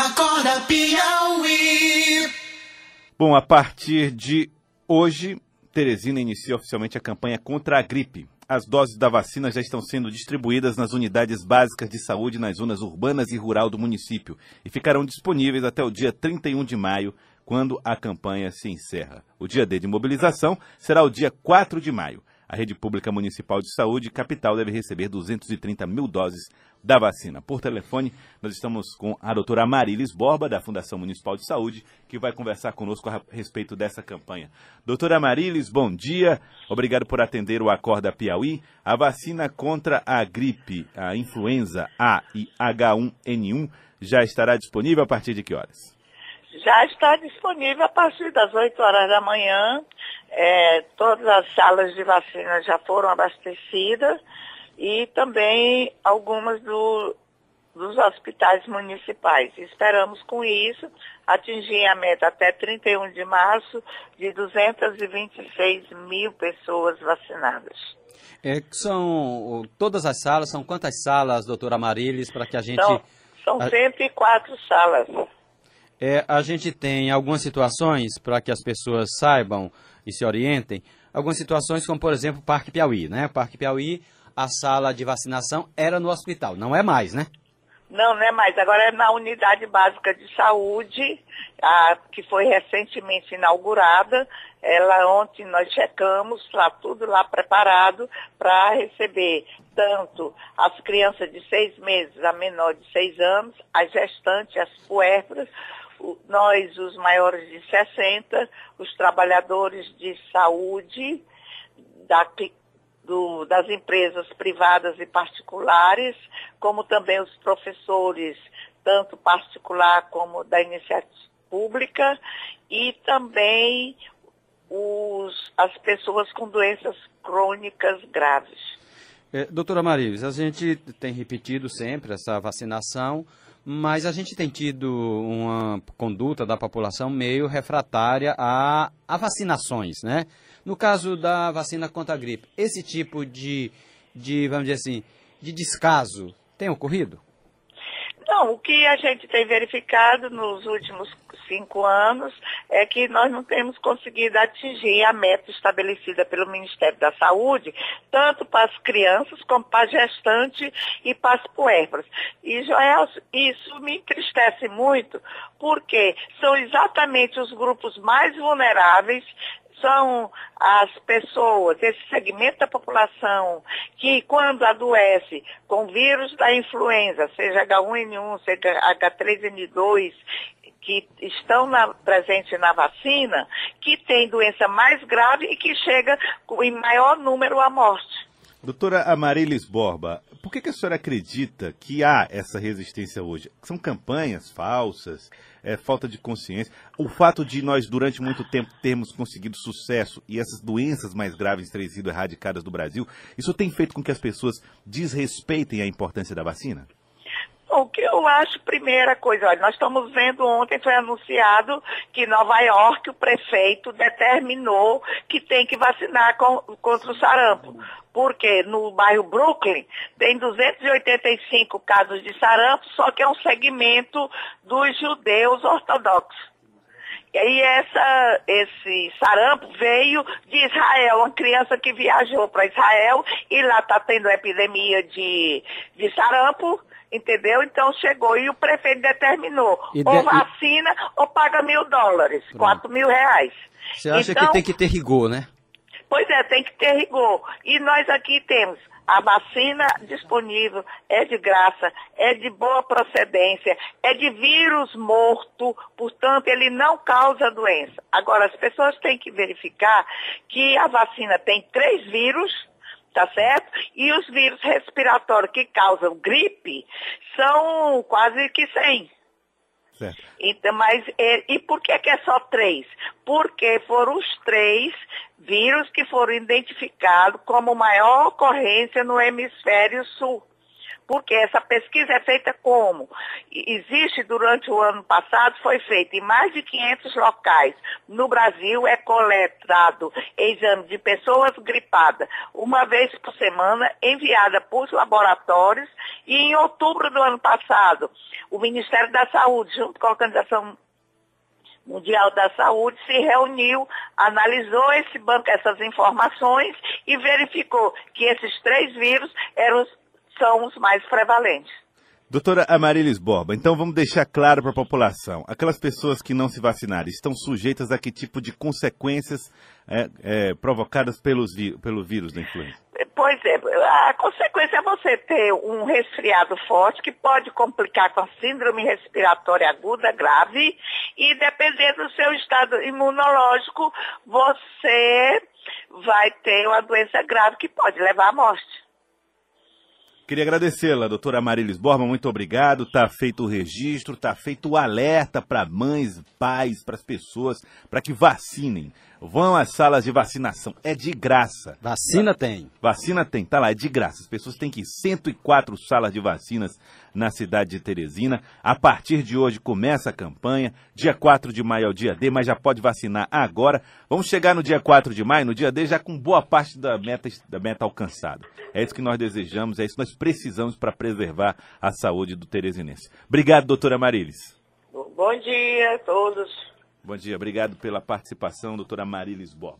Acorda Piauí. Bom, a partir de hoje, Teresina inicia oficialmente a campanha contra a gripe. As doses da vacina já estão sendo distribuídas nas unidades básicas de saúde nas zonas urbanas e rural do município e ficarão disponíveis até o dia 31 de maio, quando a campanha se encerra. O dia D de mobilização será o dia 4 de maio. A rede pública municipal de saúde capital deve receber 230 mil doses da vacina. Por telefone, nós estamos com a doutora Marilis Borba, da Fundação Municipal de Saúde, que vai conversar conosco a respeito dessa campanha. Doutora Marilis, bom dia. Obrigado por atender o Acorda Piauí. A vacina contra a gripe, a influenza A e H1N1 já estará disponível a partir de que horas? Já está disponível a partir das 8 horas da manhã. É, todas as salas de vacina já foram abastecidas e também algumas do, dos hospitais municipais. Esperamos com isso atingir a meta até 31 de março de 226 mil pessoas vacinadas. É, são todas as salas, são quantas salas, doutora Marilis, para que a gente. São, são a... 104 salas. É, a gente tem algumas situações para que as pessoas saibam e se orientem. Algumas situações, como por exemplo o Parque Piauí, né? Parque Piauí, a sala de vacinação era no hospital, não é mais, né? Não, não é mais. Agora é na unidade básica de saúde, a, que foi recentemente inaugurada. Ela ontem nós checamos, está tudo lá preparado para receber tanto as crianças de seis meses a menor de seis anos, as gestantes, as puérperas, nós, os maiores de 60, os trabalhadores de saúde da, do, das empresas privadas e particulares, como também os professores, tanto particular como da iniciativa pública, e também os, as pessoas com doenças crônicas graves. É, doutora Marives, a gente tem repetido sempre essa vacinação, mas a gente tem tido uma conduta da população meio refratária a, a vacinações, né? No caso da vacina contra a gripe, esse tipo de, de, vamos dizer assim, de descaso tem ocorrido? Não, o que a gente tem verificado nos últimos cinco anos é que nós não temos conseguido atingir a meta estabelecida pelo Ministério da Saúde, tanto para as crianças como para as gestantes e para as puérperas. E, Joel, isso me entristece muito, porque são exatamente os grupos mais vulneráveis são as pessoas, esse segmento da população que quando adoece com vírus da influenza, seja H1N1, seja H3N2, que estão na, presentes na vacina, que tem doença mais grave e que chega em maior número à morte. Doutora Amarilis Borba, por que, que, a senhora acredita que há essa resistência hoje? São campanhas falsas, é, falta de consciência. O fato de nós, durante muito tempo, termos conseguido sucesso e essas doenças mais graves terem sido erradicadas do Brasil, isso tem feito com que as pessoas desrespeitem a importância da vacina? O que eu acho, primeira coisa, olha, nós estamos vendo ontem, foi anunciado que Nova York, o prefeito, determinou que tem que vacinar com, contra o sarampo. Porque no bairro Brooklyn tem 285 casos de sarampo, só que é um segmento dos judeus ortodoxos. E aí essa, esse sarampo veio de Israel, uma criança que viajou para Israel e lá está tendo epidemia de, de sarampo Entendeu? Então chegou e o prefeito determinou. De... Ou vacina ou paga mil dólares, Pronto. quatro mil reais. Você acha então, que tem que ter rigor, né? Pois é, tem que ter rigor. E nós aqui temos a vacina disponível, é de graça, é de boa procedência, é de vírus morto, portanto, ele não causa doença. Agora, as pessoas têm que verificar que a vacina tem três vírus, tá certo? E os vírus respiratórios que causam gripe são quase que 100. Certo. Então, mas, e, e por que, que é só três? Porque foram os três vírus que foram identificados como maior ocorrência no hemisfério sul. Porque essa pesquisa é feita como? Existe durante o ano passado, foi feita em mais de 500 locais. No Brasil é coletado exame de pessoas gripadas uma vez por semana, enviada por laboratórios e em outubro do ano passado, o Ministério da Saúde, junto com a Organização Mundial da Saúde se reuniu, analisou esse banco, essas informações e verificou que esses três vírus eram, são os mais prevalentes. Doutora Amarilis Borba, então vamos deixar claro para a população. Aquelas pessoas que não se vacinaram estão sujeitas a que tipo de consequências é, é, provocadas pelos, pelo vírus da influenza? Pois é, a consequência é você ter um resfriado forte que pode complicar com a síndrome respiratória aguda grave e dependendo do seu estado imunológico, você vai ter uma doença grave que pode levar à morte. Queria agradecê-la, doutora Marilis Borba, muito obrigado. Está feito o registro, está feito o alerta para mães, pais, para as pessoas, para que vacinem. Vão às salas de vacinação, é de graça. Vacina tem. Vacina tem, tá lá, é de graça. As pessoas têm que ir 104 salas de vacinas na cidade de Teresina. A partir de hoje começa a campanha. Dia 4 de maio é o dia D, mas já pode vacinar agora. Vamos chegar no dia 4 de maio, no dia D, já com boa parte da meta, da meta alcançada. É isso que nós desejamos, é isso que nós precisamos para preservar a saúde do teresinense. Obrigado, doutora Marilis. Bom dia a todos. Bom dia, obrigado pela participação, doutora Marilis Borba.